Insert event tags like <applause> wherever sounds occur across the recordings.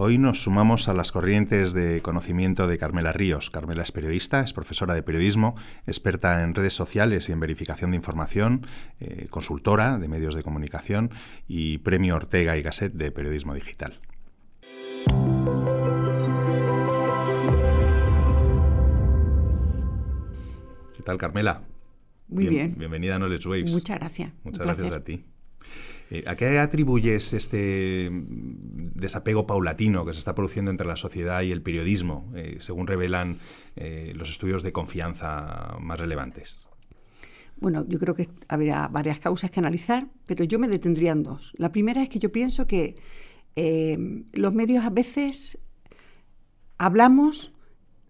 Hoy nos sumamos a las corrientes de conocimiento de Carmela Ríos. Carmela es periodista, es profesora de periodismo, experta en redes sociales y en verificación de información, eh, consultora de medios de comunicación y premio Ortega y Gasset de periodismo digital. ¿Qué tal, Carmela? Muy bien. Bienvenida a Knowledge Waves. Muchas gracias. Muchas gracias a ti. Eh, ¿A qué atribuyes este desapego paulatino que se está produciendo entre la sociedad y el periodismo, eh, según revelan eh, los estudios de confianza más relevantes? Bueno, yo creo que habría varias causas que analizar, pero yo me detendría en dos. La primera es que yo pienso que los medios a veces hablamos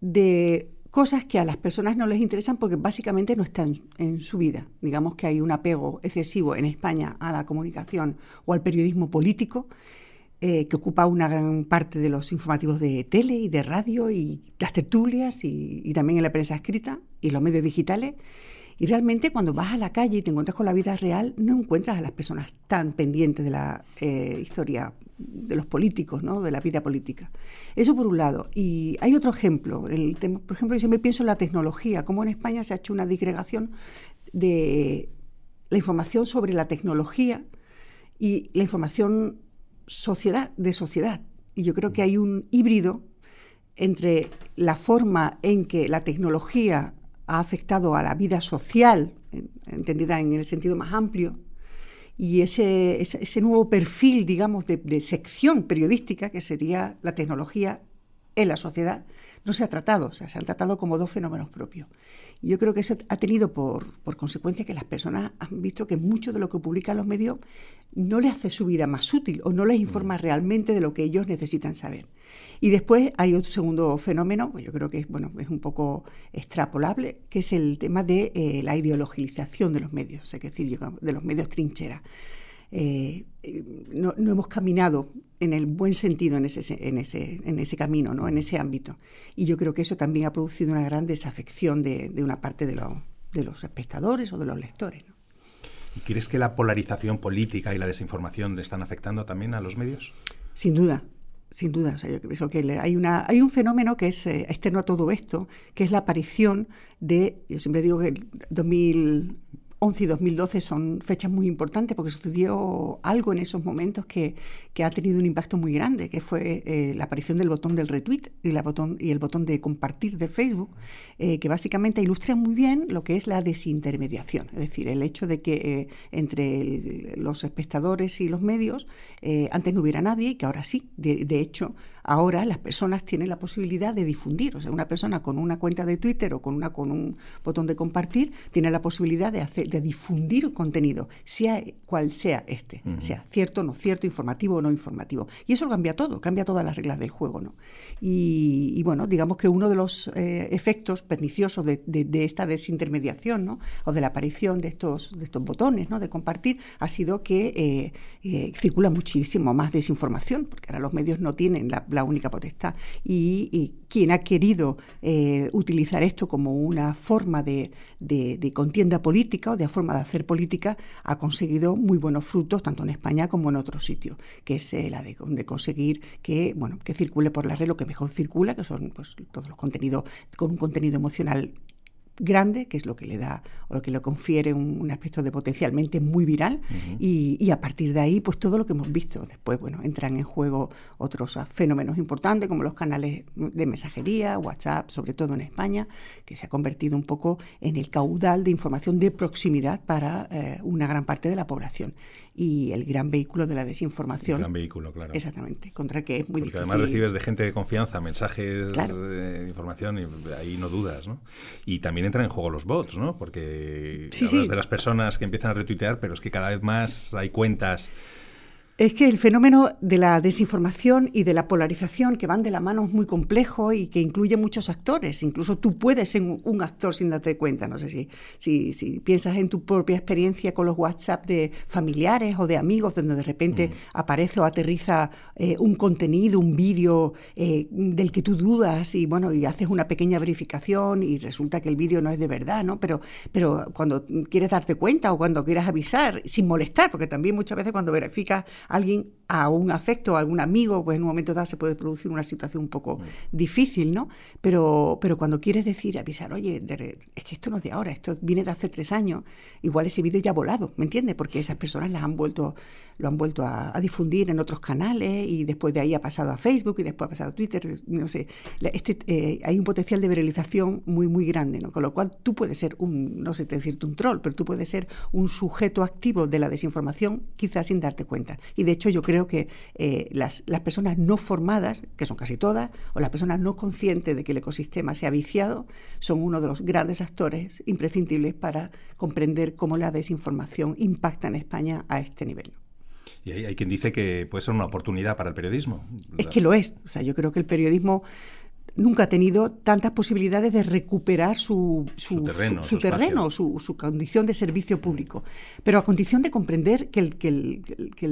de cosas que a las personas no les interesan porque básicamente no están en su vida. Digamos que hay un apego excesivo en España a la comunicación o al periodismo político eh, que ocupa una gran parte de los informativos de tele y de radio y las tertulias y, también en la prensa escrita y los medios digitales. Y realmente cuando vas a la calle y te encuentras con la vida real, no encuentras a las personas tan pendientes de la eh, historia de los políticos, ¿no? de la vida política. Eso por un lado. Y hay otro ejemplo. El por ejemplo, yo siempre pienso en la tecnología, cómo en España se ha hecho una disgregación de la información sobre la tecnología y la información sociedad, de sociedad. Y yo creo que hay un híbrido entre la forma en que la tecnología ha afectado a la vida social, entendida en el sentido más amplio, y ese, ese, nuevo perfil, digamos, de, de, sección periodística, que sería la tecnología en la sociedad, no se ha tratado, o sea, se han tratado como dos fenómenos propios. Y yo creo que eso ha tenido por, consecuencia que las personas han visto que mucho de lo que publican los medios no les hace su vida más útil o no les informa mm. realmente de lo que ellos necesitan saber. Y después hay otro segundo fenómeno, pues yo creo que bueno, es un poco extrapolable, que es el tema de eh, la ideologización de los medios, es decir, de los medios trinchera. Eh, no, hemos caminado en el buen sentido en ese, en ese, en ese camino, ¿no? en ese ámbito. Y yo creo que eso también ha producido una gran desafección de, una parte de, de, los espectadores o de los lectores. ¿no? ¿Crees que la polarización política y la desinformación le están afectando también a los medios? Sin duda, sin duda. O sea, yo creo que hay, una, hay un fenómeno que es eh, externo a todo esto, que es la aparición de, yo siempre digo que el 2000, 11 y 2012 son fechas muy importantes porque sucedió algo en esos momentos que, ha tenido un impacto muy grande, que fue eh, la aparición del botón del retweet y, la botón, y el botón de compartir de Facebook, eh, que básicamente ilustra muy bien lo que es la desintermediación, es decir, el hecho de que eh, entre los espectadores y los medios antes no hubiera nadie y que ahora sí. De, de, hecho, ahora las personas tienen la posibilidad de difundir, o sea, una persona con una cuenta de Twitter o con, una, con un botón de compartir tiene la posibilidad de hacer de difundir un contenido, sea cual sea este, sea cierto o no cierto, informativo o no informativo. Y eso cambia todo, cambia todas las reglas del juego. ¿no? Y, bueno, digamos que uno de los eh, efectos perniciosos de, esta desintermediación ¿no? o de la aparición de estos, de estos botones ¿no? de compartir ha sido que eh, eh, circula muchísimo más desinformación, porque ahora los medios no tienen la, única potestad. Y, quien ha querido utilizar esto como una forma de, de contienda política o de forma de hacer política ha conseguido muy buenos frutos, tanto en España como en otros sitios, que es eh, la de, conseguir que, bueno, que circule por la red lo que mejor circula, que son pues, todos los contenidos con un contenido emocional grande, que es lo que le da o lo que le confiere un, aspecto de potencialmente muy viral, y, a partir de ahí, pues todo lo que hemos visto. Después, bueno, entran en juego otros fenómenos importantes como los canales de mensajería, WhatsApp, sobre todo en España, que se ha convertido un poco en el caudal de información de proximidad para eh, una gran parte de la población y el gran vehículo de la desinformación. El gran vehículo, claro. Exactamente, contra que es muy Porque difícil. Además recibes de gente de confianza mensajes de información y ahí no dudas, ¿no? Y también entran en juego los bots, ¿no? Porque sí, hablas de las personas que empiezan a retuitear, pero es que cada vez más hay cuentas es que el fenómeno de la desinformación y de la polarización que van de la mano es muy complejo y que incluye muchos actores. Incluso tú puedes ser un actor sin darte cuenta. No sé si, si, piensas en tu propia experiencia con los WhatsApp de familiares o de amigos, donde de repente mm. aparece o aterriza eh, un contenido, un vídeo eh, del que tú dudas y bueno, y haces una pequeña verificación y resulta que el vídeo no es de verdad, ¿no? Pero, pero cuando quieres darte cuenta o cuando quieras avisar, sin molestar, porque también muchas veces cuando verificas alguien a un afecto, a algún amigo, pues en un momento dado se puede producir una situación un poco difícil, ¿no? Pero, pero cuando quieres decir, avisar, oye, es que esto no es de ahora, esto viene de hace tres años, igual ese vídeo ya ha volado, ¿me entiendes? Porque esas personas las han vuelto, lo han vuelto a, difundir en otros canales y después de ahí ha pasado a Facebook y después ha pasado a Twitter, no sé. Este, eh, hay un potencial de viralización muy, muy grande, ¿no? Con lo cual tú puedes ser un, no sé decirte un troll, pero tú puedes ser un sujeto activo de la desinformación quizás sin darte cuenta. Y de hecho yo creo que eh, las, las personas no formadas, que son casi todas, o las personas no conscientes de que el ecosistema se ha viciado, son uno de los grandes actores imprescindibles para comprender cómo la desinformación impacta en España a este nivel. Y hay, hay, quien dice que puede ser una oportunidad para el periodismo. Es que lo es. O sea, yo creo que el periodismo nunca ha tenido tantas posibilidades de recuperar su, terreno, su, terreno su, condición de servicio público, pero a condición de comprender que el, que, el, que,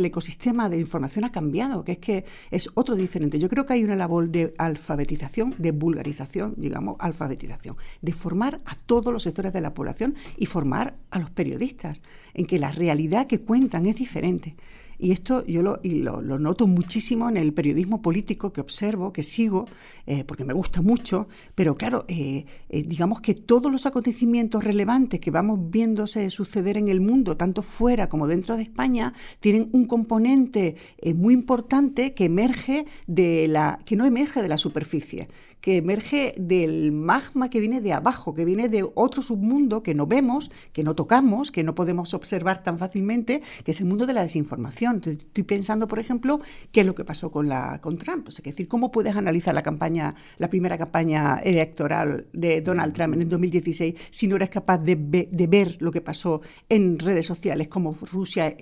el, ecosistema de información ha cambiado, que es que es otro diferente. Yo creo que hay una labor de alfabetización, de vulgarización, digamos, alfabetización, de formar a todos los sectores de la población y formar a los periodistas en que la realidad que cuentan es diferente. Y esto yo lo, lo, noto muchísimo en el periodismo político que observo, que sigo, eh, porque me gusta mucho, pero claro, eh, eh, digamos que todos los acontecimientos relevantes que vamos viéndose suceder en el mundo, tanto fuera como dentro de España, tienen un componente muy importante que emerge de la, que no emerge de la superficie, que emerge del magma que viene de abajo, que viene de otro submundo que no vemos, que no tocamos, que no podemos observar tan fácilmente, que es el mundo de la desinformación. estoy pensando, por ejemplo, qué es lo que pasó con, la, con Trump. es decir, ¿cómo puedes analizar la campaña, la primera campaña electoral de Donald Trump en el 2016 si no eres capaz de, de ver lo que pasó en redes sociales, como Rusia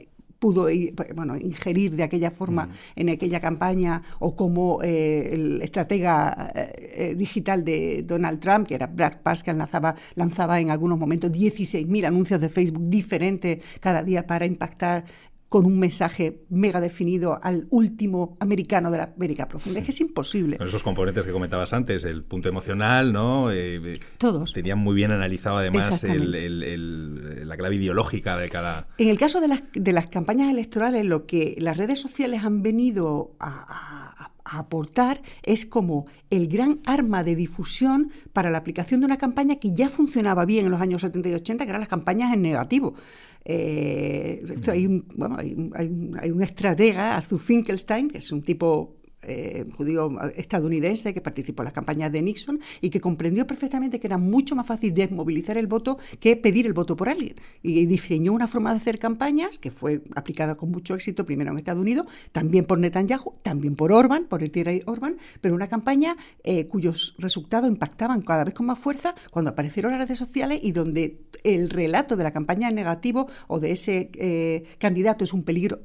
pudo bueno, ingerir de aquella forma mm. en aquella campaña, o como eh, el estratega eh, digital de Donald Trump, que era Brad Parscale, lanzaba, lanzaba en algunos momentos 16.000 anuncios de Facebook diferentes cada día para impactar con un mensaje mega definido al último americano de la América Profunda. Es que es imposible. Con esos componentes que comentabas antes, el punto emocional, ¿no? Eh, eh, Todos. Tenían muy bien analizado además la clave ideológica de cada... En el caso de las, de las campañas electorales, lo que las redes sociales han venido a, a aportar es como el gran arma de difusión para la aplicación de una campaña que ya funcionaba bien en los años 70 y 80, que eran las campañas en negativo. Eh, hay, un, bueno, hay, hay, un estratega, Arthur Finkelstein, que es un tipo eh, judío estadounidense que participó en las campañas de Nixon y que comprendió perfectamente que era mucho más fácil desmovilizar el voto que pedir el voto por alguien. Y diseñó una forma de hacer campañas que fue aplicada con mucho éxito primero en Estados Unidos, también por Netanyahu, también por Orban, por el Tierra Orban, pero una campaña eh, cuyos resultados impactaban cada vez con más fuerza cuando aparecieron las redes sociales y donde el relato de la campaña negativo o de ese eh, candidato es un peligro.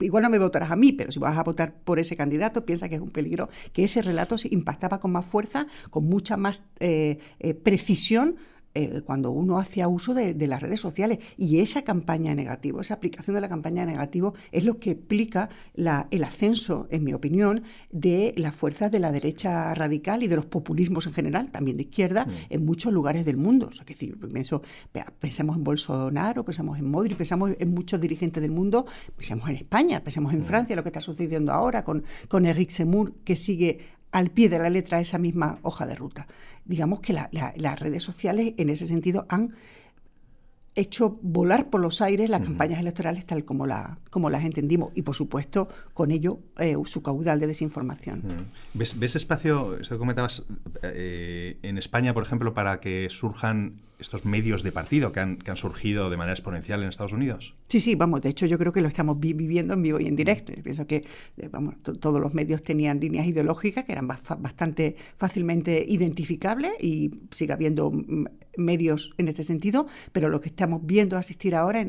igual no me votarás a mí, pero si vas a votar por ese candidato, candidato piensa que es un peligro, que ese relato impactaba con más fuerza, con mucha más eh, eh, precisión eh, cuando uno hacía uso de, las redes sociales. Y esa campaña negativa, esa aplicación de la campaña negativo es lo que explica el ascenso, en mi opinión, de las fuerzas de la derecha radical y de los populismos en general, también de izquierda, mm. en muchos lugares del mundo. O sea, que pienso, pensemos en Bolsonaro, pensamos en Modri, pensamos en muchos dirigentes del mundo, pensemos en España, pensemos en mm. Francia, lo que está sucediendo ahora con, con Eric Zemmour, que sigue al pie de la letra esa misma hoja de ruta. Digamos que las redes sociales en ese sentido han hecho volar por los aires las campañas electorales tal como, la, como las entendimos. Y por supuesto con ello eh, su caudal de desinformación. ¿Ves, ¿Ves, espacio, esto que comentabas, eh, en España, por ejemplo, para que surjan estos medios de partido que han, que han, surgido de manera exponencial en Estados Unidos? Sí, sí, vamos, de hecho yo creo que lo estamos viviendo en vivo y en directo. Pienso que eh, vamos, todos los medios tenían líneas ideológicas que eran bastante fácilmente identificables y sigue habiendo medios en este sentido, pero lo que estamos viendo asistir ahora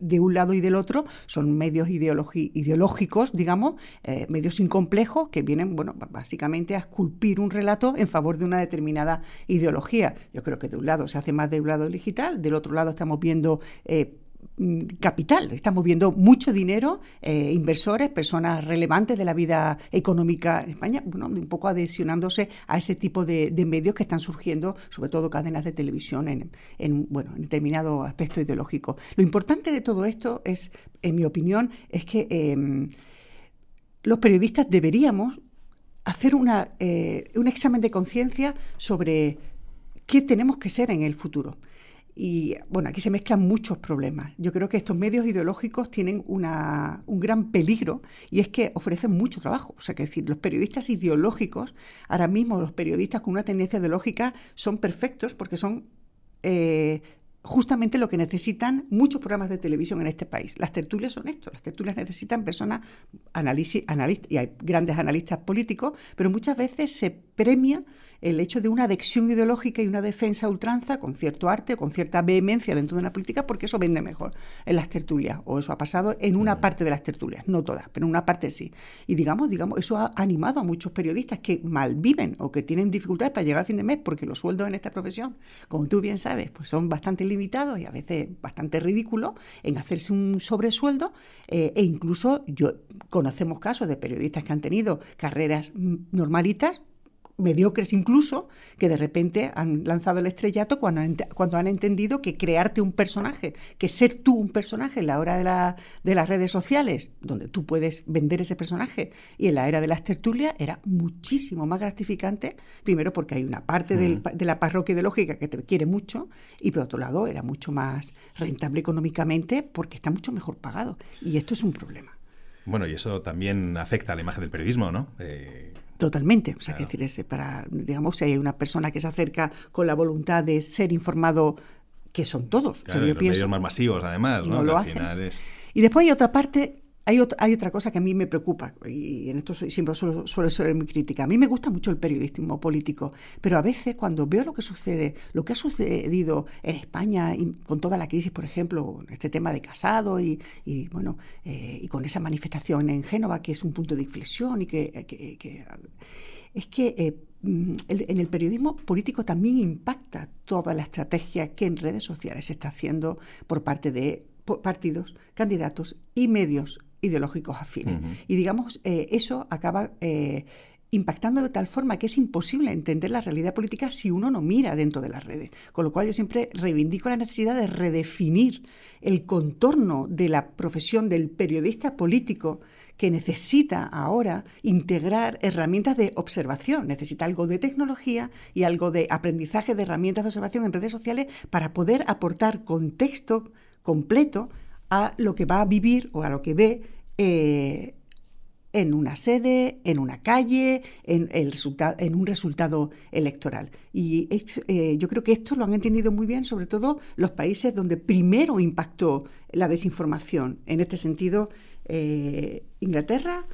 de un lado y del otro son medios ideológicos, digamos, eh, medios incomplejos que vienen, bueno, básicamente a esculpir un relato en favor de una determinada ideología. Yo creo que de un lado se hace más de un lado digital, del otro lado estamos viendo eh, capital, está moviendo mucho dinero, eh, inversores, personas relevantes de la vida económica en España, bueno, un poco adhesionándose a ese tipo de, medios que están surgiendo, sobre todo cadenas de televisión, en, en, bueno, en determinado aspecto ideológico. Lo importante de todo esto es, en mi opinión, es que em, los periodistas deberíamos hacer una, eh, un examen de conciencia sobre qué tenemos que ser en el futuro. Y bueno, aquí se mezclan muchos problemas. Yo creo que estos medios ideológicos tienen una, un gran peligro y es que ofrecen mucho trabajo. O sea, que decir, los periodistas ideológicos, ahora mismo los periodistas con una tendencia ideológica son perfectos porque son eh, justamente lo que necesitan muchos programas de televisión en este país. Las tertulias son esto, las tertulias necesitan personas, analistas, y hay grandes analistas políticos, pero muchas veces se premia el hecho de una adhesión ideológica y una defensa a ultranza con cierto arte o con cierta vehemencia dentro de una política, porque eso vende mejor en las tertulias, o eso ha pasado en una parte de las tertulias, no todas, pero en una parte sí. Y digamos, digamos, eso ha animado a muchos periodistas que malviven o que tienen dificultades para llegar al fin de mes, porque los sueldos en esta profesión, como tú bien sabes, pues son bastante limitados y a veces bastante ridículos en hacerse un sobresueldo, eh, e incluso yo conocemos casos de periodistas que han tenido carreras mm, normalitas mediocres incluso, que de repente han lanzado el estrellato cuando han, cuando han entendido que crearte un personaje, que ser tú un personaje en la hora de, la, de las redes sociales, donde tú puedes vender ese personaje, y en la era de las tertulias era muchísimo más gratificante, primero porque hay una parte mm. de la parroquia ideológica que te quiere mucho, y por otro lado era mucho más rentable económicamente porque está mucho mejor pagado. Y esto es un problema. Bueno, y eso también afecta a la imagen del periodismo, ¿no? Eh, Totalmente. O sea, que decir, ese para, digamos, si hay una persona que se acerca con la voluntad de ser informado, que son todos. Claro, los medios más masivos, además, ¿no? lo hacen. Y después hay otra parte hay, otra cosa que a mí me preocupa, y en esto siempre suelo, ser muy crítica. A mí me gusta mucho el periodismo político, pero a veces cuando veo lo que sucede, lo que ha sucedido en España con toda la crisis, por ejemplo, este tema de casado y, bueno, eh, y con esa manifestación en Génova, que es un punto de inflexión y que, es que eh, mm, en el periodismo político también impacta toda la estrategia que en redes sociales se está haciendo por parte de partidos, candidatos y medios ideológicos afines. Y digamos, eh, eso acaba eh, impactando de tal forma que es imposible entender la realidad política si uno no mira dentro de las redes. Con lo cual yo siempre reivindico la necesidad de redefinir el contorno de la profesión del periodista político que necesita ahora integrar herramientas de observación, necesita algo de tecnología y algo de aprendizaje de herramientas de observación en redes sociales para poder aportar contexto completo a lo que va a vivir o a lo que ve eh, en una sede, en una calle, en, el en un resultado electoral. Y eh, yo creo que esto lo han entendido muy bien, sobre todo los países donde primero impactó la desinformación. En este sentido, eh, Inglaterra,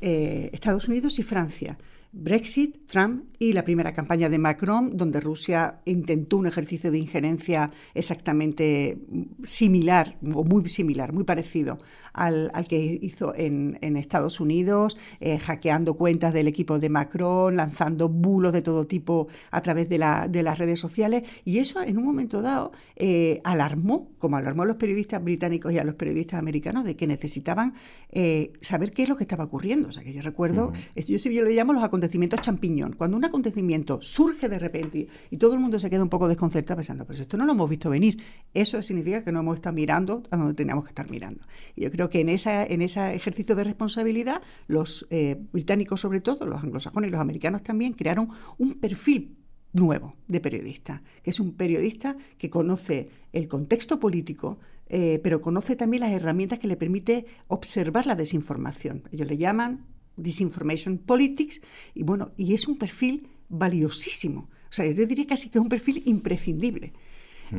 Estados Unidos y Francia. Brexit, Trump y la primera campaña de Macron, donde Rusia intentó un ejercicio de injerencia exactamente similar, o muy similar, muy parecido al, que hizo en, Estados Unidos, eh, hackeando cuentas del equipo de Macron, lanzando bulos de todo tipo a través de, las redes sociales. Y eso en un momento dado eh, alarmó, como alarmó a los periodistas británicos y a los periodistas americanos, de que necesitaban eh, saber qué es lo que estaba ocurriendo. O sea, que yo recuerdo, yo, yo lo llamo los acontecimientos champiñón. Cuando un acontecimiento surge de repente y todo el mundo se queda un poco desconcertado pensando, pues esto no lo hemos visto venir, eso significa que no hemos estado mirando a donde teníamos que estar mirando. Y yo creo que en, esa, en ese ejercicio de responsabilidad, los eh, británicos sobre todo, los anglosajones y los americanos también, crearon un perfil nuevo de periodista, que es un periodista que conoce el contexto político, eh, pero conoce también las herramientas que le permite observar la desinformación. Ellos le llaman Disinformation Politics, y bueno, y es un perfil valiosísimo. O sea, yo diría casi que es un perfil imprescindible.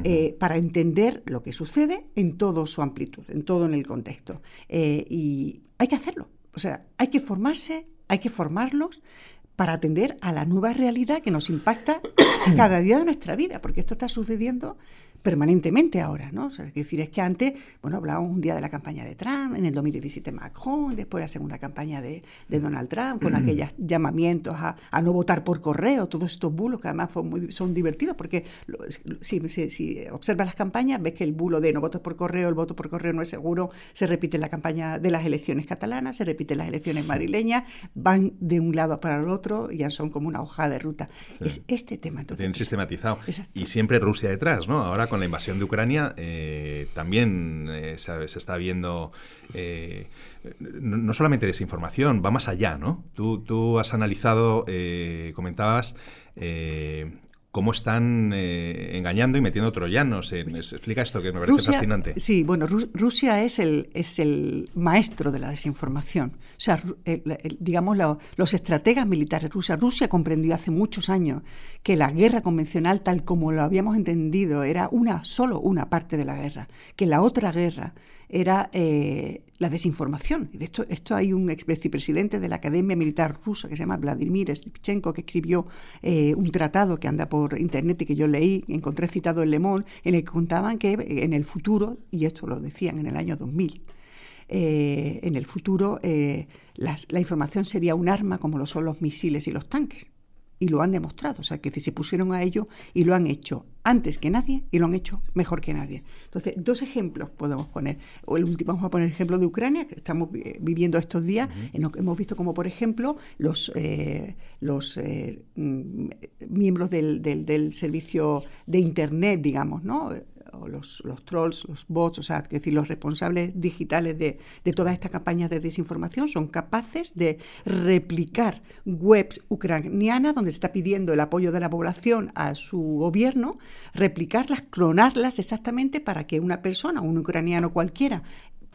Eh, para entender lo que sucede en toda su amplitud, en todo en el contexto. Eh, y hay que hacerlo. O sea, hay que formarse, hay que formarlos para atender a la nueva realidad que nos impacta <coughs> cada día de nuestra vida, porque esto está sucediendo permanentemente ahora, ¿no? es decir, es que antes, bueno, hablábamos un día de la campaña de Trump, en el 2017 Macron, después la segunda campaña de, Donald Trump, con aquellos llamamientos a, no votar por correo, todos estos bulos que además son divertidos, porque si, observas las campañas, ves que el bulo de no votes por correo, el voto por correo no es seguro, se repite en la campaña de las elecciones catalanas, se repite en las elecciones madrileñas, van de un lado para el otro, ya son como una hoja de ruta. Es este tema. Entonces, Bien sistematizado. Y siempre Rusia detrás, ¿no? Ahora con la invasión de Ucrania eh, también eh, se, está viendo eh, no, solamente desinformación, va más allá, ¿no? Tú, tú has analizado, comentabas cómo están eh, engañando y metiendo troyanos. explica esto que me parece fascinante. Sí, bueno, Rusia es el, es el maestro de la desinformación. O sea, digamos, los estrategas militares rusos. Rusia comprendió hace muchos años que la guerra convencional, tal como lo habíamos entendido, era una, solo una parte de la guerra. Que la otra guerra era eh, la desinformación. De esto, esto hay un ex vicepresidente de la Academia Militar Rusa que se llama Vladimir Slipchenko, que escribió eh, un tratado que anda por internet y que yo leí, encontré citado en Le Monde, en el que contaban que en el futuro, y esto lo decían en el año 2000, eh, en el futuro la información sería un arma como lo son los misiles y los tanques y lo han demostrado. O sea, que se pusieron a ello y lo han hecho antes que nadie y lo han hecho mejor que nadie. Entonces, dos ejemplos podemos poner. O el último, vamos a poner el ejemplo de Ucrania, que estamos viviendo estos días. hemos visto como, por ejemplo, los, eh, los eh, mm, miembros del, del, del servicio de Internet, digamos, ¿no? Los, trolls, los bots, o sea, es decir, los responsables digitales de, de todas estas campañas de desinformación son capaces de replicar webs ucranianas donde se está pidiendo el apoyo de la población a su gobierno, replicarlas, clonarlas exactamente para que una persona, un ucraniano cualquiera,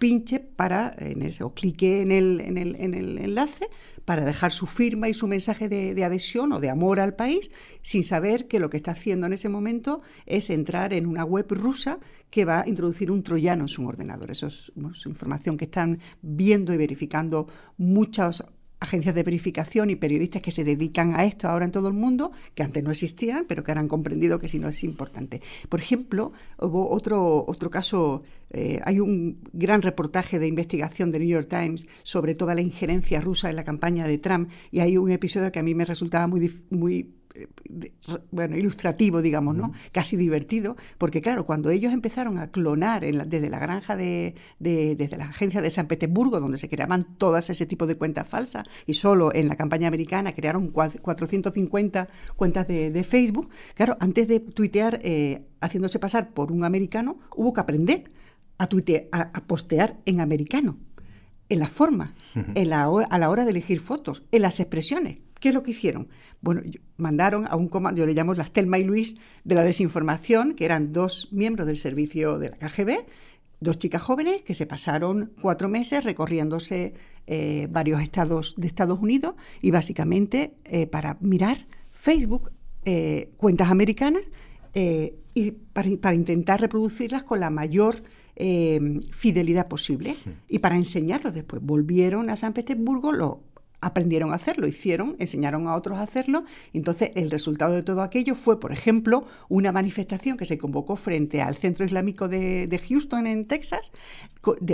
pinche para en ese, o clique en el, en, el, en el enlace para dejar su firma y su mensaje de, adhesión o de amor al país, sin saber que lo que está haciendo en ese momento es entrar en una web rusa que va a introducir un troyano en su ordenador. Eso es, información que están viendo y verificando muchas agencias de verificación y periodistas que se dedican a esto ahora en todo el mundo, que antes no existían, pero que ahora han comprendido que si no es importante. Por ejemplo, hubo otro, otro caso, eh, hay un gran reportaje de investigación de New York Times sobre toda la injerencia rusa en la campaña de Trump y hay un episodio que a mí me resultaba muy, muy bueno, ilustrativo, digamos, ¿no? Casi divertido, porque claro, cuando ellos empezaron a clonar desde la granja de, desde la agencia de San Petersburgo, donde se creaban todas ese tipo de cuentas falsas, y solo en la campaña americana crearon 450 cuentas de, Facebook, claro, antes de tuitear eh, haciéndose pasar por un americano, hubo que aprender a, tuitear, a postear en americano en la forma, en la, a la hora de elegir fotos, en las expresiones. ¿Qué es lo que hicieron? Bueno, mandaron a un comando, yo le llamo las Telma y Luis de la desinformación, que eran dos miembros del servicio de la KGB, dos chicas jóvenes que se pasaron cuatro meses recorriéndose eh, varios estados de Estados Unidos y básicamente eh, para mirar Facebook, eh, cuentas americanas, y para, para intentar reproducirlas con la mayor fidelidad posible y para enseñarlo después. Volvieron a San Petersburgo, lo aprendieron a hacerlo, hicieron, enseñaron a otros a hacerlo. Entonces, el resultado de todo aquello fue, por ejemplo, una manifestación que se convocó frente al Centro Islámico de, Houston, en Texas,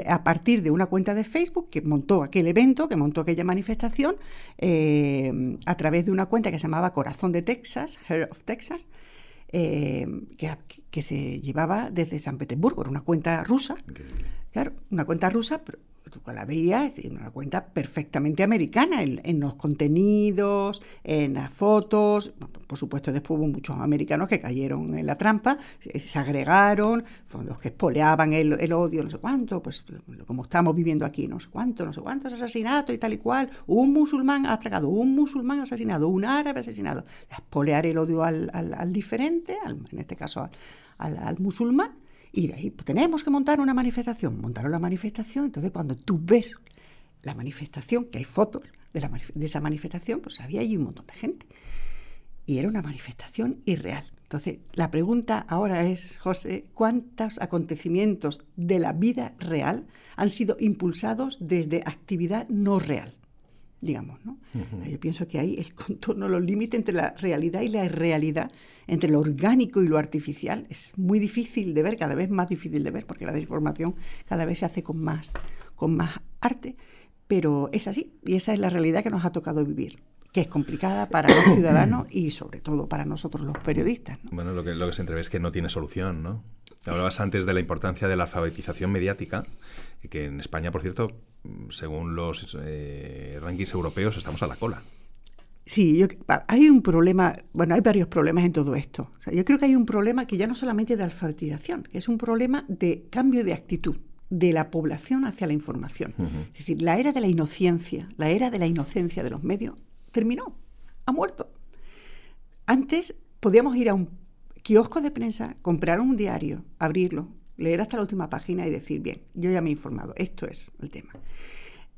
a partir de una cuenta de Facebook que montó aquel evento, que montó aquella manifestación, em, a través de una cuenta que se llamaba Corazón de Texas, Heart of Texas, que, que se llevaba desde San Petersburgo, era una cuenta rusa. Claro, una cuenta rusa, pero tú la veías, una cuenta perfectamente americana en, los contenidos, en las fotos. Por supuesto, después hubo muchos americanos que cayeron en la trampa, se agregaron, fueron los que espoleaban el, odio, no sé cuánto, pues como estamos viviendo aquí, no sé cuánto, no sé cuántos asesinatos y tal y cual. Un musulmán atragado, un musulmán asesinado, un árabe asesinado. Espolear el odio al, diferente, en este caso al musulmán y de ahí pues, tenemos que montar una manifestación. Montaron la manifestación, entonces cuando tú ves la manifestación, que hay fotos de, esa manifestación, pues había ahí un montón de gente. Y era una manifestación irreal. Entonces, la pregunta ahora es, José, ¿cuántos acontecimientos de la vida real han sido impulsados desde actividad no real? Digamos, ¿no? Yo pienso que hay el <laughs> contorno, los límites entre la realidad y la irrealidad, entre lo orgánico y lo artificial, es muy difícil de ver, cada vez más difícil de ver, porque la desinformación cada vez se hace con más, con más arte, pero es así, y esa es la realidad que nos ha tocado vivir que es complicada para los <coughs> ciudadanos y sobre todo para nosotros los periodistas. Bueno, lo que, lo que se entrevé es que no tiene solución, ¿no? Hablabas antes de la importancia de la alfabetización mediática, que en España, por cierto, según los eh, rankings europeos, estamos a la cola. Sí, yo, hay un problema, bueno, hay varios problemas en todo esto. yo creo que hay un problema que ya no solamente de alfabetización, que es un problema de cambio de actitud de la población hacia la información. Es decir, la era de la inocencia, la era de la inocencia de los medios terminó, ha muerto. Antes podíamos ir a un kiosco de prensa, comprar un diario, abrirlo, leer hasta la última página y decir, bien, yo ya me he informado, esto es el tema.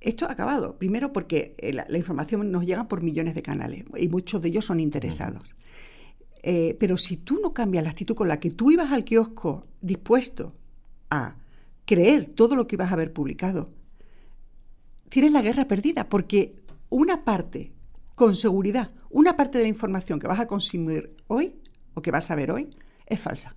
Esto ha acabado, primero porque eh, la, información nos llega por millones de canales y muchos de ellos son interesados. Eh, pero si tú no cambias la actitud con la que tú ibas al kiosco dispuesto a creer todo lo que ibas a haber publicado, tienes la guerra perdida, porque una parte con seguridad, una parte de la información que vas a consumir hoy o que vas a ver hoy es falsa.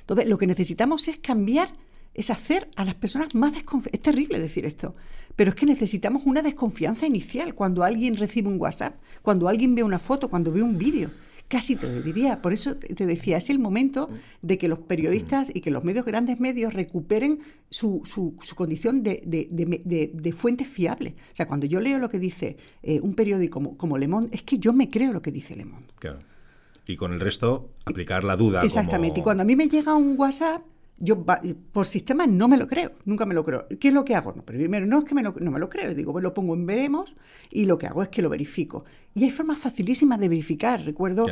Entonces, lo que necesitamos es cambiar, es hacer a las personas más desconfiadas. Es terrible decir esto, pero es que necesitamos una desconfianza inicial cuando alguien recibe un WhatsApp, cuando alguien ve una foto, cuando ve un vídeo. Casi te diría, por eso te decía, es el momento de que los periodistas y que los medios, grandes medios, recuperen su, su, condición de, de, de, fuente fiable. O sea, cuando yo leo lo que dice eh, un periódico como, como Le Monde, es que yo me creo lo que dice Le Monde. Claro. Y con el resto, aplicar la duda. Exactamente. Y cuando a mí me llega un WhatsApp, yo por sistema no me lo creo, nunca me lo creo. ¿Qué es lo que hago? No, pero primero no es que me lo, no me lo creo, digo, pues lo pongo en veremos y lo que hago es que lo verifico. Y hay formas facilísimas de verificar. Recuerdo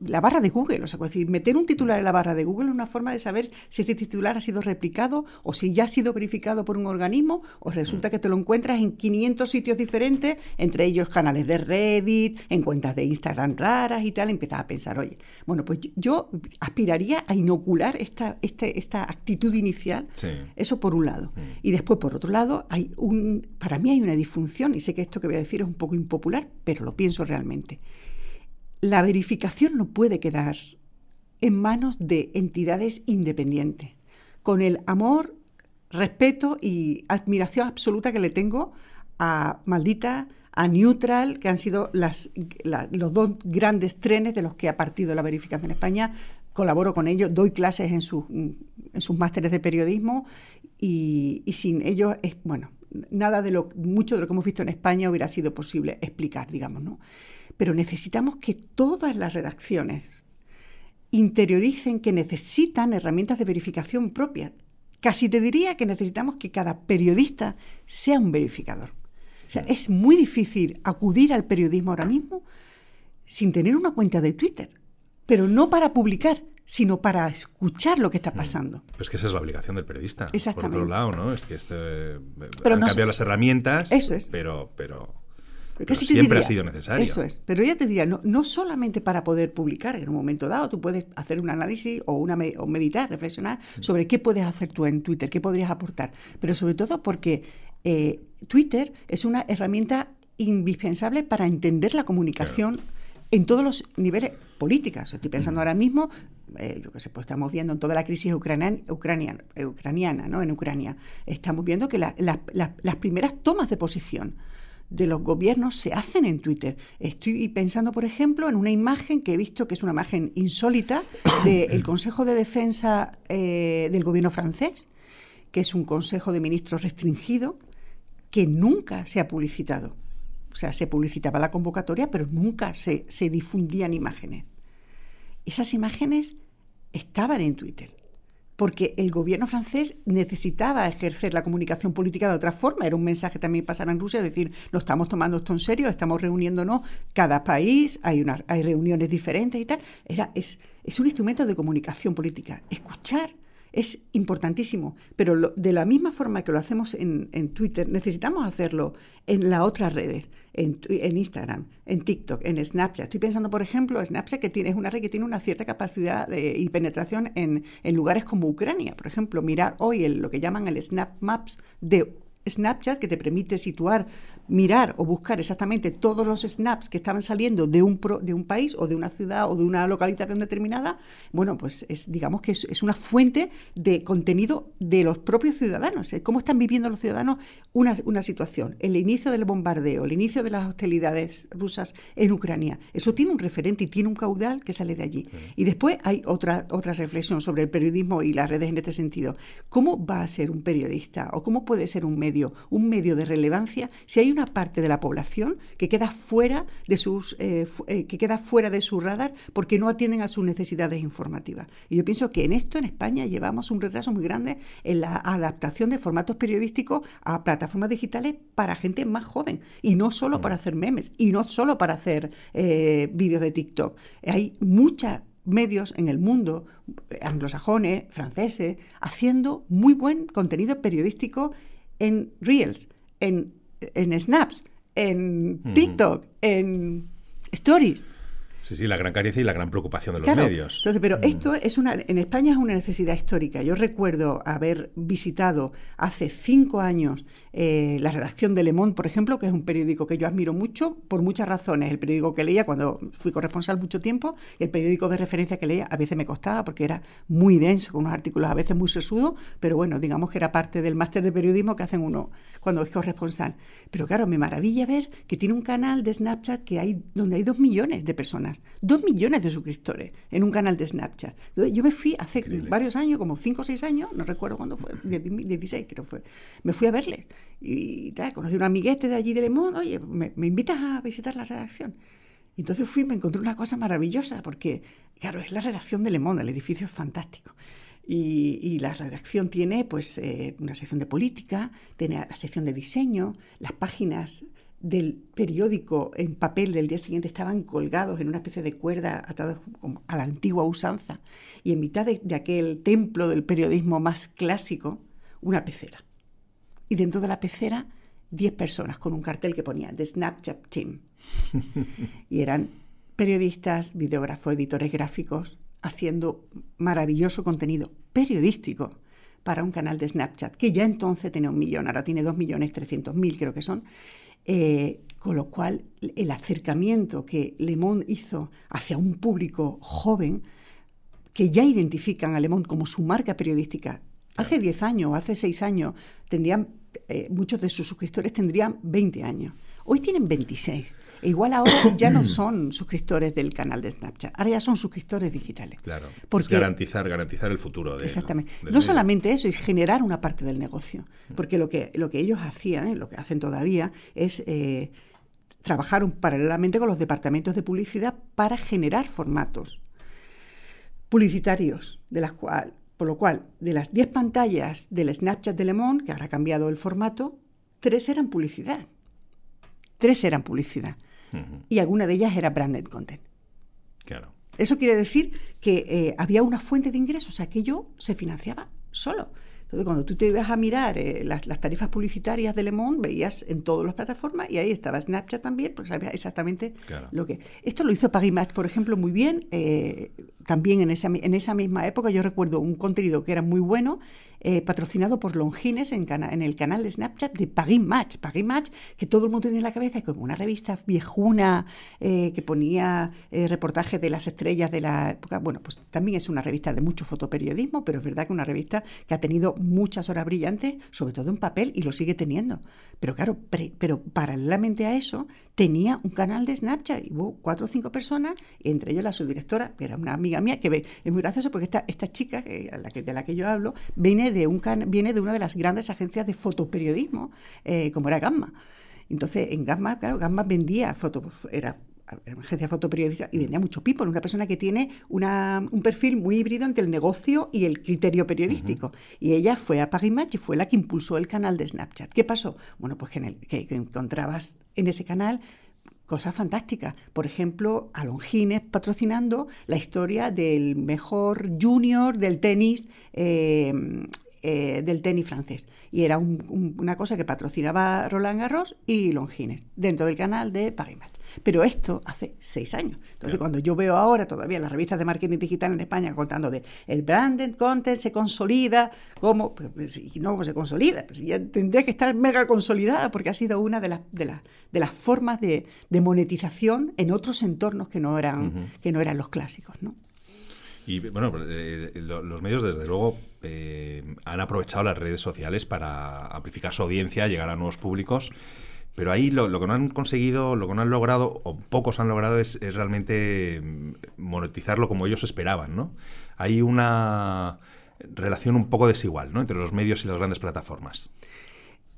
la barra de Google, o sea, decir, meter un titular en la barra de Google es una forma de saber si este titular ha sido replicado o si ya ha sido verificado por un organismo o resulta que te lo encuentras en 500 sitios diferentes, entre ellos canales de Reddit, en cuentas de Instagram raras y tal. Empiezas a pensar, oye, bueno, pues yo aspiraría a inocular esta, este, esta actitud inicial. Eso por un lado. Y después, por otro lado, hay un, para mí hay una disfunción, y sé que esto que voy a decir es un poco impopular, pero lo pienso realmente. La verificación no puede quedar en manos de entidades independientes, con el amor, respeto y admiración absoluta que le tengo a Maldita, a Neutral, que han sido las, los dos grandes trenes de los que ha partido la verificación en España. Colaboro con ellos, doy clases en, en sus másteres de periodismo y, y, sin ellos, es, bueno, nada de lo, mucho de lo que hemos visto en España hubiera sido posible explicar, digamos, ¿no? Pero necesitamos que todas las redacciones interioricen que necesitan herramientas de verificación propias. Casi te diría que necesitamos que cada periodista sea un verificador. O sea, es muy difícil acudir al periodismo ahora mismo sin tener una cuenta de Twitter, pero no para publicar, sino para escuchar lo que está mm. pasando. Pues que esa es la obligación del periodista. Exactamente. Por otro lado, ¿no? Es que este, pero han cambiado las herramientas, eso es. pero, pero, siempre ha sido necesario. Eso es. Pero ya te diría, no, no, solamente para poder publicar en un momento dado, tú puedes hacer un análisis o, una, o meditar, reflexionar mm. sobre qué puedes hacer tú en Twitter, qué podrías aportar. Pero sobre todo porque eh, Twitter es una herramienta indispensable para entender la comunicación en todos los niveles políticos. Estoy pensando ahora mismo, eh, yo que sé, pues estamos viendo en toda la crisis ucraniana, ucraniana ¿no? En Ucrania, estamos viendo que las primeras tomas de posición de los gobiernos se hacen en Twitter. Estoy pensando, por ejemplo, en una imagen que he visto que es una imagen insólita del Consejo de Defensa eh, del gobierno francés, que es un Consejo de Ministros restringido, que nunca se ha publicitado. O sea, se publicitaba la convocatoria, pero nunca se, se difundían imágenes. Esas imágenes estaban en Twitter, porque el gobierno francés necesitaba ejercer la comunicación política de otra forma. Era un mensaje también pasar en Rusia, decir, no estamos tomando esto en serio, estamos reuniéndonos cada país, hay, hay reuniones diferentes y tal. Era, es, es un instrumento de comunicación política. Escuchar es importantísimo, pero de la misma forma que lo hacemos en, Twitter, necesitamos hacerlo en las otras redes, en, Instagram, en TikTok, en Snapchat. Estoy pensando, por ejemplo, Snapchat, que tiene, es una red que tiene una cierta capacidad de, y penetración en, lugares como Ucrania. Por ejemplo, mirar hoy lo que llaman el Snap Maps de Snapchat, que te permite situar mirar o buscar exactamente todos los snaps que estaban saliendo de un, de un país o de una ciudad o de una localización determinada, bueno, pues es, digamos que es, una fuente de contenido de los propios ciudadanos, ¿eh? cómo están viviendo los ciudadanos una, una, situación, el inicio del bombardeo, el inicio de las hostilidades rusas en Ucrania. Eso tiene un referente y tiene un caudal que sale de allí. Y después hay otra, otra reflexión sobre el periodismo y las redes en este sentido. ¿Cómo va a ser un periodista o cómo puede ser un medio, un medio de relevancia si hay una parte de la población que queda fuera de sus eh, eh, que queda fuera de su radar porque no atienden a sus necesidades informativas. Y yo pienso que en esto en España llevamos un retraso muy grande en la adaptación de formatos periodísticos a plataformas digitales para gente más joven y no solo para hacer memes y no solo para hacer eh, vídeos de TikTok. Hay muchos medios en el mundo, anglosajones, franceses, haciendo muy buen contenido periodístico en Reels, en en Snaps, en TikTok, en Stories. Sí, sí, la gran carencia y la gran preocupación de los medios. Entonces, pero mm. esto es una, en España es una necesidad histórica. Yo recuerdo haber visitado hace cinco años eh, la redacción de Le Monde, por ejemplo, que es un periódico que yo admiro mucho por muchas razones. El periódico que leía cuando fui corresponsal mucho tiempo, y el periódico de referencia que leía a veces me costaba porque era muy denso, con unos artículos a veces muy sesudos, pero bueno, digamos que era parte del máster de periodismo que hacen uno cuando es corresponsal. Pero claro, me maravilla ver que tiene un canal de Snapchat que hay donde hay dos millones de personas Dos millones de suscriptores en un canal de Snapchat. yo me fui hace varios años, como cinco o seis años, no recuerdo cuándo fue, 16 creo fue, me fui a verles. Y, tal, conocí a un amiguete de allí de Le Monde, oye, ¿me, invitas a visitar la redacción? Y entonces fui y me encontré una cosa maravillosa, porque, claro, es la redacción de Le Monde, el edificio es fantástico. Y, la redacción tiene pues eh, una sección de política, tiene la sección de diseño, las páginas del periódico en papel del día siguiente estaban colgados en una especie de cuerda atados a la antigua usanza y en mitad de, aquel templo del periodismo más clásico, una pecera. Y dentro de la pecera, 10 personas con un cartel que ponía The Snapchat Team. <laughs> y eran periodistas, videógrafos, editores gráficos, haciendo maravilloso contenido periodístico para un canal de Snapchat, que ya entonces tenía un millón, ahora tiene dos millones trescientos mil creo que son, eh, con lo cual, el acercamiento que Le Monde hizo hacia un público joven, que ya identifican a Le Monde como su marca periodística, hace 10 años, hace 6 años, tendrían, eh, muchos de sus suscriptores tendrían 20 años. Hoy tienen 26. E igual ahora <coughs> ya no son suscriptores del canal de Snapchat, ahora ya son suscriptores digitales. Claro. Porque, garantizar, garantizar el futuro de Exactamente. no solamente eso, es generar una parte del negocio. Porque lo que, lo que ellos hacían, ¿eh? lo que hacen todavía, es eh, trabajar paralelamente con los departamentos de publicidad para generar formatos publicitarios, de las cual, por lo cual, de las 10 pantallas del Snapchat de Le Monde, que ahora ha cambiado el formato, tres eran publicidad. Tres eran publicidad. Y alguna de ellas era branded content. Claro. Eso quiere decir que eh, había una fuente de ingresos, o sea, que yo se financiaba solo. Entonces, cuando tú te ibas a mirar eh, las, tarifas publicitarias de Le Monde, veías en todas las plataformas y ahí estaba Snapchat también, pues sabía exactamente lo que... Esto lo hizo Pagimatch, por ejemplo, muy bien. Eh, también en esa, en esa misma época yo recuerdo un contenido que era muy bueno eh, patrocinado por Longines en, en, el canal de Snapchat de Pagin Match. Pagin Match, que todo el mundo tiene en la cabeza como una revista viejuna eh, que ponía eh, reportajes de las estrellas de la época. Bueno, pues también es una revista de mucho fotoperiodismo, pero es verdad que una revista que ha tenido muchas horas brillantes, sobre todo en papel, y lo sigue teniendo. Pero claro, pero paralelamente a eso, tenía un canal de Snapchat y hubo cuatro o cinco personas, entre ellos la subdirectora, que era una amiga mía, que es muy gracioso porque esta, esta chica la que, de la que yo hablo viene de, un viene de una de las grandes agencias de fotoperiodismo, eh, como era Gamma. Entonces, en Gamma, claro, Gamma vendía foto, era una agencia fotoperiodista y vendía mucho people, una persona que tiene una, un perfil muy híbrido entre el negocio y el criterio periodístico. Y ella fue a Match y fue la que impulsó el canal de Snapchat. ¿Qué pasó? Bueno, pues que, que encontrabas en ese canal cosas fantásticas. Por ejemplo, a Longines patrocinando la historia del mejor junior del tenis. Eh, eh, del tenis francés. Y era una cosa que patrocinaba Roland Garros y Longines, dentro del canal de Paris Pero esto hace seis años. Entonces, cuando yo veo ahora todavía las revistas de marketing digital en España contando de el branded content se consolida, ¿cómo? Pues, pues, y no se consolida, pues ya tendría que estar mega consolidada porque ha sido una de las, de las, de las formas de, monetización en otros entornos que no eran, que no eran los clásicos, ¿no? Y bueno, eh, los medios desde luego eh, han aprovechado las redes sociales para amplificar su audiencia, llegar a nuevos públicos. Pero ahí lo, que no han conseguido, lo que no han logrado, o pocos han logrado, es, realmente mm, monetizarlo como ellos esperaban, ¿no? Hay una relación un poco desigual, ¿no? Entre los medios y las grandes plataformas.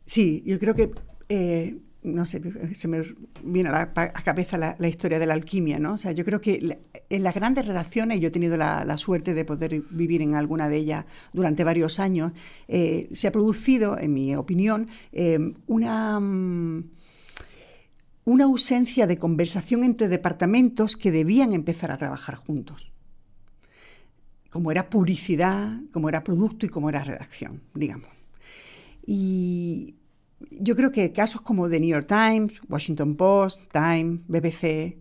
Sí, yo creo que eh, no sé, se me viene a la cabeza la, historia de la alquimia, ¿no? O sea, yo creo que en las grandes redacciones, yo he tenido la, suerte de poder vivir en alguna de ellas durante varios años, eh, se ha producido, en mi opinión, eh, una, mm, una ausencia de conversación entre departamentos que debían empezar a trabajar juntos como era publicidad, como era producto y como era redacción, digamos. Y yo creo que casos como The New York Times, Washington Post, Time, BBC,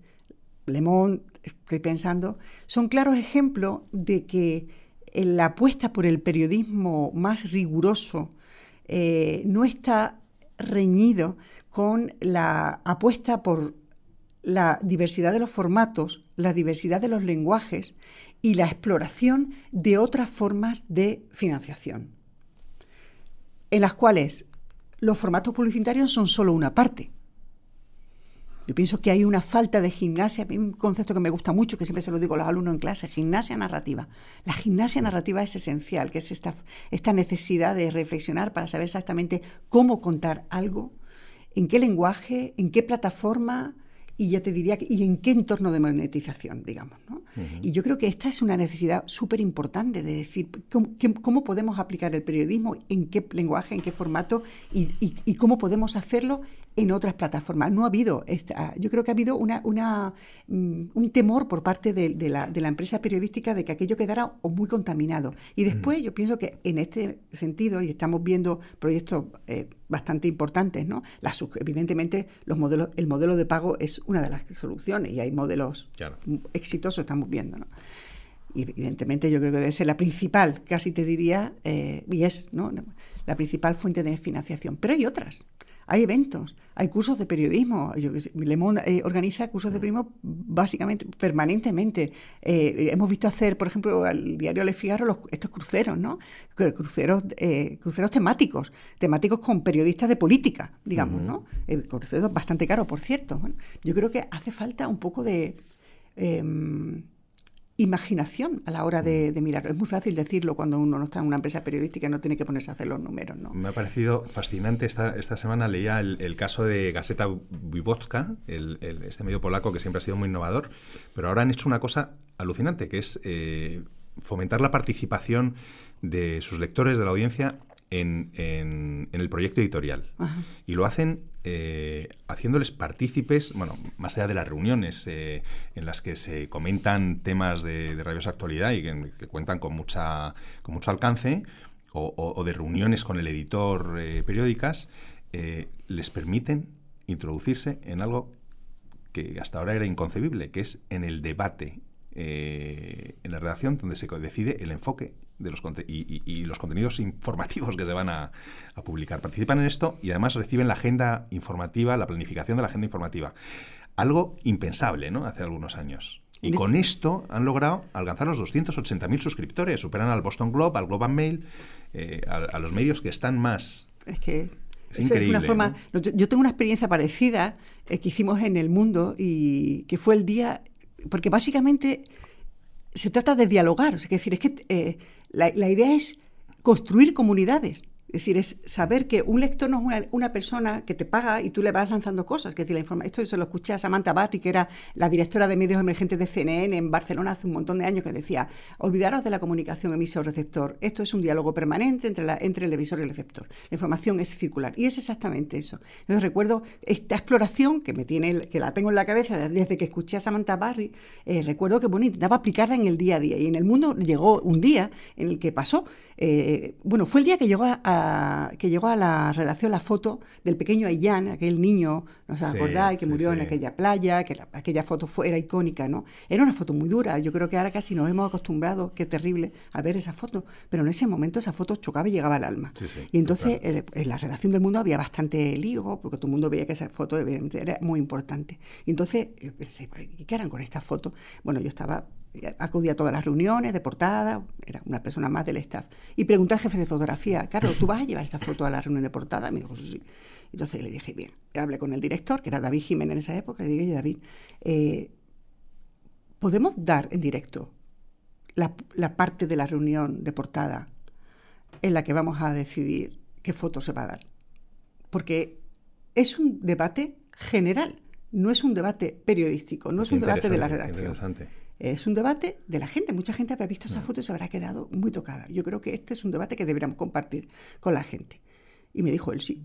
Le Monde, estoy pensando, son claros ejemplos de que la apuesta por el periodismo más riguroso eh, no está reñido con la apuesta por la diversidad de los formatos, la diversidad de los lenguajes y la exploración de otras formas de financiación, en las cuales los formatos publicitarios son solo una parte. Yo pienso que hay una falta de gimnasia, un concepto que me gusta mucho, que siempre se lo digo a los alumnos en clase, gimnasia narrativa. La gimnasia narrativa es esencial, que es esta, esta necesidad de reflexionar para saber exactamente cómo contar algo, en qué lenguaje, en qué plataforma, y ya te diría, ¿y en qué entorno de monetización, digamos? ¿no? Y yo creo que esta es una necesidad súper importante de decir ¿cómo, podemos aplicar el periodismo, en qué lenguaje, en qué formato y, y, cómo podemos hacerlo en otras plataformas. No ha habido, esta, yo creo que ha habido una, una mm, un temor por parte de, de, la, de, la, empresa periodística de que aquello quedara muy contaminado. Y después yo pienso que en este sentido, y estamos viendo proyectos eh, bastante importantes, ¿no? evidentemente los modelos, el modelo de pago es una de las soluciones y hay modelos exitosos, estamos viendo, ¿no? Y evidentemente yo creo que debe ser la principal, casi te diría, eh, y es ¿no? la principal fuente de financiación. Pero hay otras. Hay eventos, hay cursos de periodismo. Le Monde eh, organiza cursos de periodismo básicamente, permanentemente. Eh, hemos visto hacer, por ejemplo, al diario Le Figaro estos cruceros, ¿no? Cruceros, eh, cruceros temáticos, temáticos con periodistas de política, digamos, ¿no? cruceros bastante caros, por cierto. yo creo que hace falta un poco de em, imaginación a la hora de, mirar. Es muy fácil decirlo cuando uno no está en una empresa periodística y no tiene que ponerse a hacer los números. ¿no? Me ha parecido fascinante. Esta, esta semana leía el, caso de Gazeta Wywocka, el, este medio polaco que siempre ha sido muy innovador, pero ahora han hecho una cosa alucinante, que es eh, fomentar la participación de sus lectores, de la audiencia, en, en, el proyecto editorial. Y lo hacen eh, haciéndoles partícipes, bueno, más allá de las reuniones eh, en las que se comentan temas de, rabiosa actualidad y que, cuentan con, mucha, con mucho alcance, o, de reuniones con el editor eh, periódicas, les permiten introducirse en algo que hasta ahora era inconcebible, que es en el debate en la redacción donde se decide el enfoque de los y, los contenidos informativos que se van a, publicar. Participan en esto y además reciben la agenda informativa, la planificación de la agenda informativa. Algo impensable, ¿no? Hace algunos años. Y con esto han logrado alcanzar los 280.000 suscriptores. Superan al Boston Globe, al Global Mail, eh, a, los medios que están más... Es que es increíble. una forma, yo, tengo una experiencia parecida eh, que hicimos en el mundo y que fue el día, porque básicamente se trata de dialogar. es decir, es que eh, la, la idea es construir comunidades. Es decir, es saber que un lector no es una, persona que te paga y tú le vas lanzando cosas. Es decir, la informa esto se lo escuché a Samantha Batty, que era la directora de medios emergentes de CNN en Barcelona hace un montón de años, que decía, olvidaros de la comunicación emisor-receptor. Esto es un diálogo permanente entre, la, entre el emisor y el receptor. La información es circular. Y es exactamente eso. Entonces recuerdo esta exploración que me tiene, que la tengo en la cabeza desde que escuché a Samantha Barry, eh, recuerdo que bueno, intentaba aplicarla en el día a día. Y en el mundo llegó un día en el que pasó, eh, bueno, fue el día que llegó a la, que llegó a la redacción la foto del pequeño Ayán, aquel niño, ¿no os acordáis? Que murió en aquella playa, que aquella foto fue, era icónica, ¿no? Era una foto muy dura. Yo creo que ahora casi nos hemos acostumbrado, qué terrible, a ver esa foto. Pero en ese momento esa foto chocaba y llegaba al alma. y entonces en la redacción del mundo había bastante lío, porque todo el mundo veía que esa foto era muy importante. Y entonces pensé, ¿qué harán con esta foto? Bueno, yo estaba acudía a todas las reuniones de portada, era una persona más del staff. Y pregunté al jefe de fotografía, Carlos, ¿tú vas a llevar esta foto a la reunión de portada? me dijo, sí. Entonces le dije, bien, hablé con el director, que era David Jiménez en esa época, le dije, David, eh, ¿podemos dar en directo la, la parte de la reunión de portada en la que vamos a decidir qué foto se va a dar? Porque es un debate general, no es un debate periodístico, no es un debate de la redacción. Es un debate de la gente. Mucha gente habrá visto esa foto y se habrá quedado muy tocada. Yo creo que este es un debate que deberíamos compartir con la gente. Y me dijo él sí.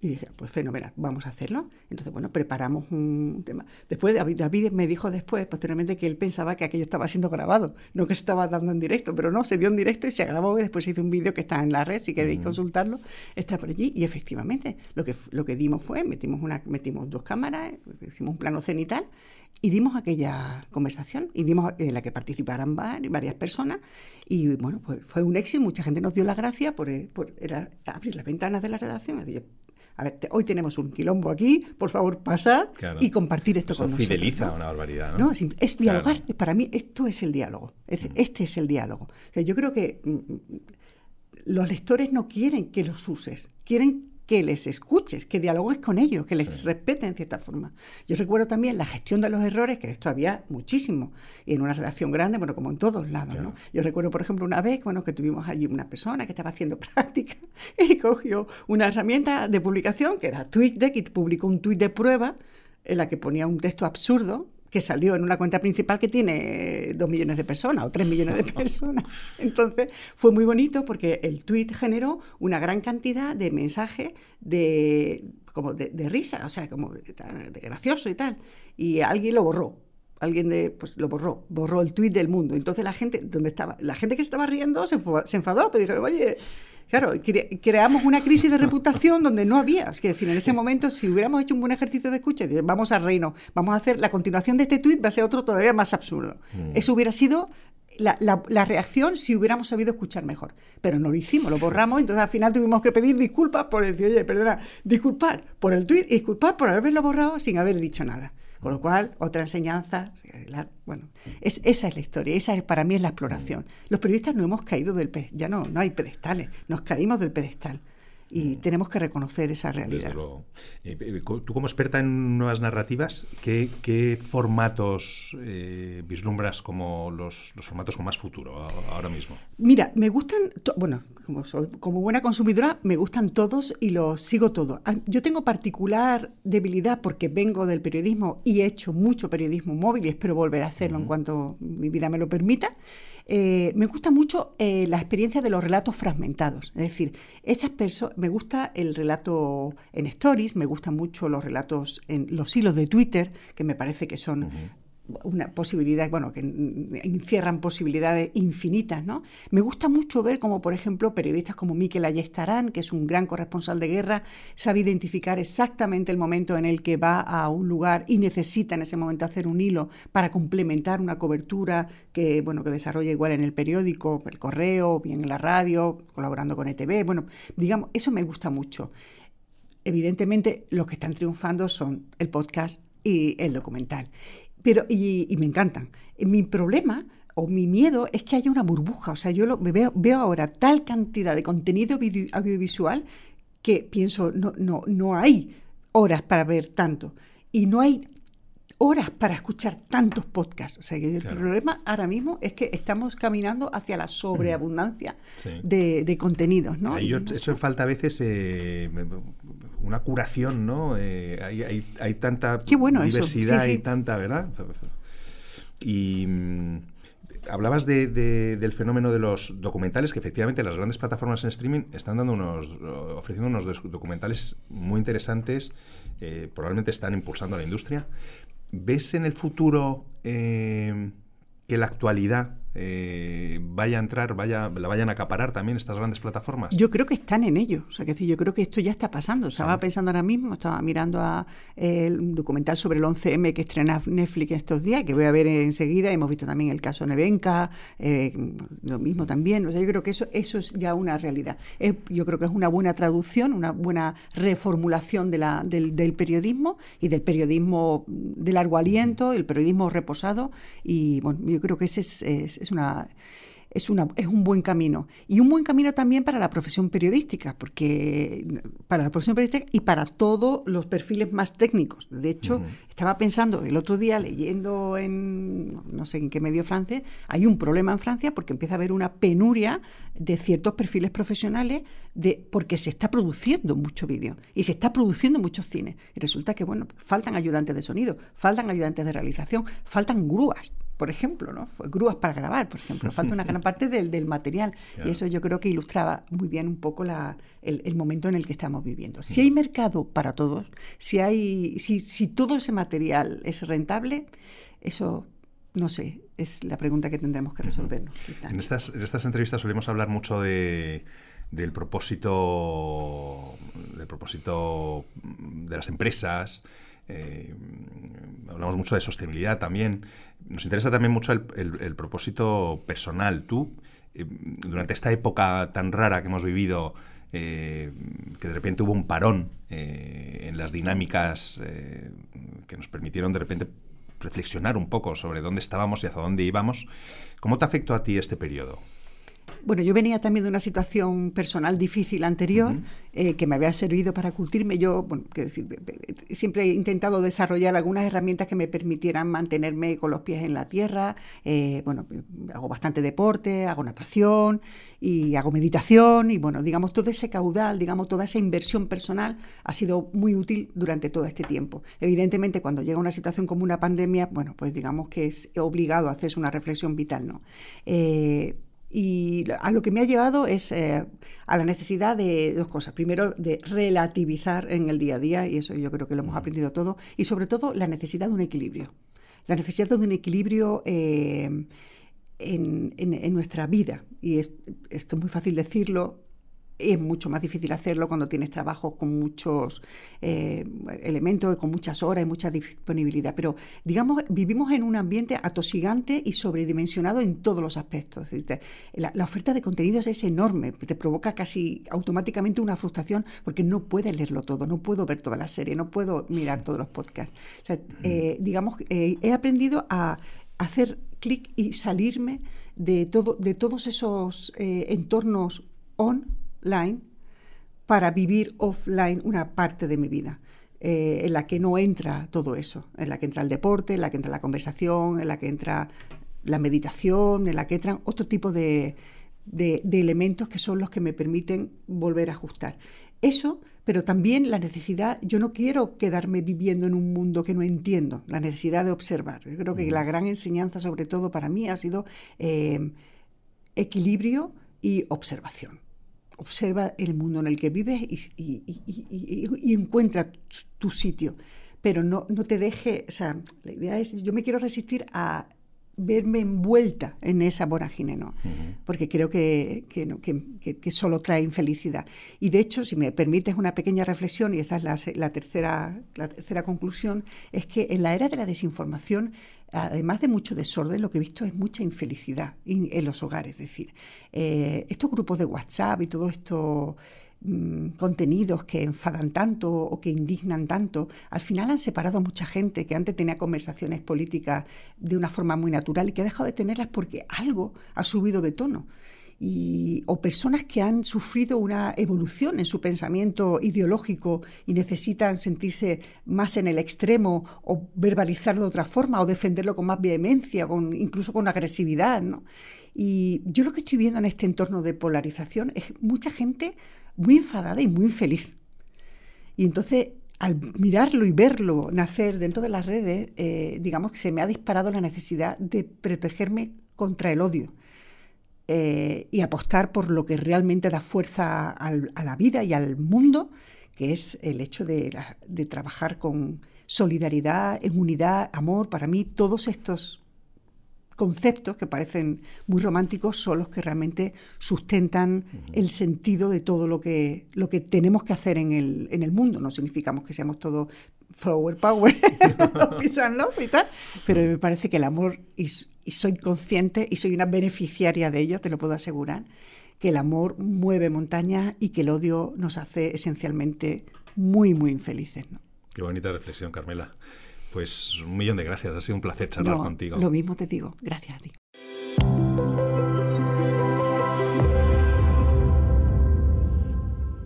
Y dije, pues fenomenal, vamos a hacerlo. Entonces, bueno, preparamos un tema. Después, David me dijo después, posteriormente, que él pensaba que aquello estaba siendo grabado, no que se estaba dando en directo, pero no, se dio en directo y se grabó y después se hizo un vídeo que está en la red, si queréis consultarlo, está por allí. Y efectivamente, lo que, lo que dimos fue, metimos, una, metimos dos cámaras, hicimos un plano cenital y dimos aquella conversación y dimos en la que participaran varias personas y bueno, pues fue un éxito, mucha gente nos dio las gracias por, por abrir las ventanas de la redacción. A ver, hoy tenemos un quilombo aquí, por favor pasad y compartir esto con nosotros. fideliza una barbaridad, ¿no? es, dialogar. Para mí esto es el diálogo. Es mm. Este es el diálogo. yo creo que mm, mm, los lectores no quieren que los uses, quieren que les escuches, que dialogues con ellos, que les respeten en cierta forma. Yo recuerdo también la gestión de los errores, que esto había muchísimo, y en una redacción grande, bueno, como en todos lados, ¿no? Yo recuerdo, por ejemplo, una vez, bueno, que tuvimos allí una persona que estaba haciendo <laughs> práctica y cogió una herramienta de publicación que era TweetDeck y publicó un tweet de prueba en la que ponía un texto absurdo que salió en una cuenta principal que tiene dos millones de personas o tres millones de <laughs> personas. Entonces fue muy bonito porque el tweet generó una gran cantidad de mensajes de, como de, risa, o sea, como de, gracioso y tal. Y alguien lo borró. Alguien de, pues lo borró, borró el tweet del mundo. Entonces la gente, donde estaba, la gente que estaba riendo se, se enfadó, pero dijeron, oye, Claro, creamos una crisis de reputación donde no había. Es decir, en ese momento, si hubiéramos hecho un buen ejercicio de escucha, vamos al reino, vamos a hacer la continuación de este tuit, va a ser otro todavía más absurdo. Mm. Eso hubiera sido la, la, reacción si hubiéramos sabido escuchar mejor. Pero no lo hicimos, lo borramos, entonces al final tuvimos que pedir disculpas por decir, oye, perdona, disculpar por el tuit y disculpar por haberlo borrado sin haber dicho nada. Con lo cual, otra enseñanza, bueno, es, esa es la historia, esa para mí es la exploración. Los periodistas no hemos caído del pedestal, ya no, no hay pedestales, nos caímos del pedestal y tenemos que reconocer esa realidad. Eh, eh, tú como experta en nuevas narrativas, ¿qué, formatos eh, vislumbras como los, formatos con más futuro ahora mismo? Mira, me gustan, bueno, como, como buena consumidora, me gustan todos y los sigo todos. Ah, yo tengo particular debilidad porque vengo del periodismo y he hecho mucho periodismo móvil y espero volver a hacerlo en cuanto mi vida me lo permita. Eh, me gusta mucho eh, la experiencia de los relatos fragmentados. Es decir, esas personas, me gusta el relato en stories, me gustan mucho los relatos en los hilos de Twitter, que me parece que son una posibilidad, bueno, que encierran posibilidades infinitas, ¿no? Me gusta mucho ver como, por ejemplo, periodistas como Miquel Ayestarán, que es un gran corresponsal de guerra, sabe identificar exactamente el momento en el que va a un lugar y necesita en ese momento hacer un hilo para complementar una cobertura que, bueno, que desarrolla igual en el periódico, el correo, bien en la radio, colaborando con ETV, bueno, digamos, eso me gusta mucho. Evidentemente, los que están triunfando son el podcast y el documental. Pero, y, me encantan. Mi problema o mi miedo es que haya una burbuja. O sea, yo lo, veo, veo ahora tal cantidad de contenido audiovisual que pienso, no, no, no hay horas para ver tanto. Y no hay horas para escuchar tantos podcasts. O sea, que el problema ahora mismo es que estamos caminando hacia la sobreabundancia de, contenidos, ¿no? eso falta a veces eh, una curación, ¿no? Eh, hay, hay, tanta diversidad y tanta, ¿verdad? Y mm, hablabas de, del fenómeno de los documentales, que efectivamente las grandes plataformas en streaming están dando unos, ofreciendo unos documentales muy interesantes, eh, probablemente están impulsando a la industria. ¿Ves en el futuro eh, que la actualidad eh, vaya a entrar, vaya, la vayan a acaparar también estas grandes plataformas? Yo creo que están en ello. O sea, que yo creo que esto ya está pasando. Estaba pensando ahora mismo, estaba mirando a, el documental sobre el 11M que estrena Netflix estos días, que voy a ver enseguida. Hemos visto también el caso Nevenka, eh, lo mismo también. O sea, yo creo que eso, eso es ya una realidad. yo creo que es una buena traducción, una buena reformulación de la, del, del periodismo y del periodismo de largo aliento, el periodismo reposado. Y bueno, yo creo que ese es es una es, una, es un buen camino. Y un buen camino también para la profesión periodística, porque para la profesión periodística y para todos los perfiles más técnicos. De hecho, estaba pensando el otro día, leyendo en, no sé en qué medio francés, hay un problema en Francia porque empieza a haber una penuria de ciertos perfiles profesionales de, porque se está produciendo mucho vídeo y se está produciendo muchos cines. Y resulta que, bueno, faltan ayudantes de sonido, faltan ayudantes de realización, faltan grúas por ejemplo, ¿no? grúas para grabar, por ejemplo. Falta una gran parte del, del material. <laughs> Y eso yo creo que ilustraba muy bien un poco la, el, momento en el que estamos viviendo. Si hay mercado para todos, si, hay, si, si todo ese material es rentable, eso no sé, es la pregunta que tendremos que resolvernos. En estas, en estas entrevistas solemos hablar mucho de, del propósito del propósito de las empresas, eh, hablamos mucho de sostenibilidad también. Nos interesa también mucho el, propósito personal. Tú, eh, durante esta época tan rara que hemos vivido, eh, que de repente hubo un parón en las dinámicas que nos permitieron de repente reflexionar un poco sobre dónde estábamos y hacia dónde íbamos, ¿cómo te afectó a ti este periodo? Bueno, yo venía también de una situación personal difícil anterior eh, que me había servido para cultirme. Yo, bueno, decir, siempre he intentado desarrollar algunas herramientas que me permitieran mantenerme con los pies en la tierra. Eh, bueno, hago bastante deporte, hago natación y hago meditación y bueno, digamos, todo ese caudal, digamos, toda esa inversión personal ha sido muy útil durante todo este tiempo. Evidentemente, cuando llega una situación como una pandemia, bueno, pues digamos que es obligado a hacerse una reflexión vital, ¿no? Eh, y a lo que me ha llevado es eh, a la necesidad de dos cosas. Primero, de relativizar en el día a día, y eso yo creo que lo hemos aprendido todo, y sobre todo la necesidad de un equilibrio. La necesidad de un equilibrio eh, en, nuestra vida. Y esto es muy fácil decirlo, es mucho más difícil hacerlo cuando tienes trabajo con muchos eh, elementos, con muchas horas y mucha disponibilidad. Pero, digamos, vivimos en un ambiente atosigante y sobredimensionado en todos los aspectos. La, la, oferta de contenidos es enorme, te provoca casi automáticamente una frustración porque no puedes leerlo todo, no puedo ver toda la serie, no puedo mirar todos los podcasts. Eh, digamos, eh, he aprendido a hacer clic y salirme de, todo, de todos esos entornos on para vivir offline una parte de mi vida. Eh, en la que no entra todo eso, en la que entra el deporte, en la que entra la conversación, en la que entra la meditación, en la que entran otro tipo de, de, elementos que son los que me permiten volver a ajustar. Eso, pero también la necesidad, yo no quiero quedarme viviendo en un mundo que no entiendo, la necesidad de observar. Yo creo que la gran enseñanza, sobre todo para mí, ha sido eh, equilibrio y observación observa el mundo en el que vives y, encuentra tu, sitio. Pero no, no te deje, o sea, la idea es, yo me quiero resistir a verme envuelta en esa vorágine, ¿no? Porque creo que, que, solo trae infelicidad. Y de hecho, si me permites una pequeña reflexión, y esta es la, tercera, la tercera conclusión, es que en la era de la desinformación además de mucho desorden, lo que he visto es mucha infelicidad en, los hogares. Es decir, eh, estos grupos de WhatsApp y todos estos mm, contenidos que enfadan tanto o que indignan tanto, al final han separado a mucha gente que antes tenía conversaciones políticas de una forma muy natural y que ha dejado de tenerlas porque algo ha subido de tono o personas que han sufrido una evolución en su pensamiento ideológico y necesitan sentirse más en el extremo o verbalizarlo de otra forma o defenderlo con más vehemencia, con, incluso con agresividad. Y yo lo que estoy viendo en este entorno de polarización es mucha gente muy enfadada y muy infeliz. Y entonces al mirarlo y verlo nacer dentro de las redes, eh, digamos que se me ha disparado la necesidad de protegerme contra el odio eh, y apostar por lo que realmente da fuerza a la vida y al mundo, que es el hecho de, trabajar con solidaridad, en unidad, amor. Para mí todos estos conceptos que parecen muy románticos son los que realmente sustentan el sentido de todo lo que, lo que tenemos que hacer en el, en el mundo. No significamos que seamos todos flower power, <laughs> y tal, pero me parece que el amor, y, soy consciente y soy una beneficiaria de ello, te lo puedo asegurar, que el amor mueve montañas y que el odio nos hace esencialmente muy, muy infelices. ¿no? Qué bonita reflexión, Carmela. Pues un millón de gracias, ha sido un placer charlar contigo. Lo mismo te digo, gracias a ti.